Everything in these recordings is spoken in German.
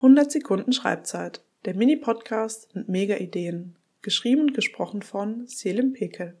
100 Sekunden Schreibzeit. Der Mini-Podcast mit Mega-Ideen. Geschrieben und gesprochen von Selim Pekel.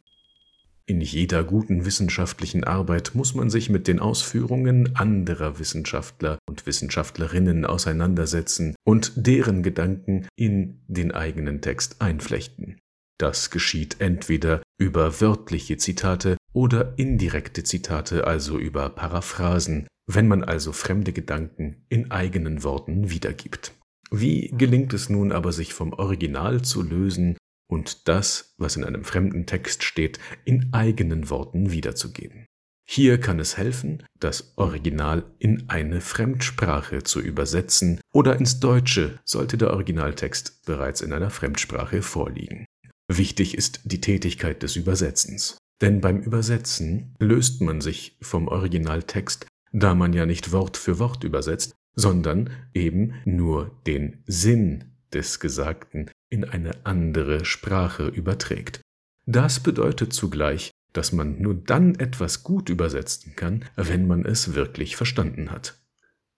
In jeder guten wissenschaftlichen Arbeit muss man sich mit den Ausführungen anderer Wissenschaftler und Wissenschaftlerinnen auseinandersetzen und deren Gedanken in den eigenen Text einflechten. Das geschieht entweder über wörtliche Zitate oder indirekte Zitate, also über Paraphrasen, wenn man also fremde Gedanken in eigenen Worten wiedergibt. Wie gelingt es nun aber, sich vom Original zu lösen und das, was in einem fremden Text steht, in eigenen Worten wiederzugeben? Hier kann es helfen, das Original in eine Fremdsprache zu übersetzen oder ins Deutsche, sollte der Originaltext bereits in einer Fremdsprache vorliegen. Wichtig ist die Tätigkeit des Übersetzens. Denn beim Übersetzen löst man sich vom Originaltext, da man ja nicht Wort für Wort übersetzt, sondern eben nur den Sinn des Gesagten in eine andere Sprache überträgt. Das bedeutet zugleich, dass man nur dann etwas gut übersetzen kann, wenn man es wirklich verstanden hat.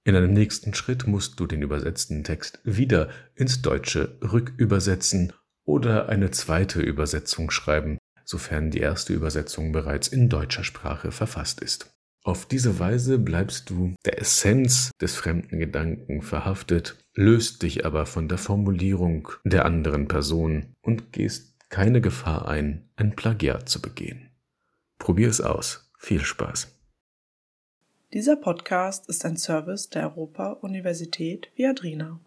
In einem nächsten Schritt musst du den übersetzten Text wieder ins Deutsche rückübersetzen oder eine zweite Übersetzung schreiben, sofern die erste Übersetzung bereits in deutscher Sprache verfasst ist. Auf diese Weise bleibst du der Essenz des fremden Gedanken verhaftet, löst dich aber von der Formulierung der anderen Person und gehst keine Gefahr ein, ein Plagiat zu begehen. Probier es aus. Viel Spaß. Dieser Podcast ist ein Service der Europa-Universität Viadrina.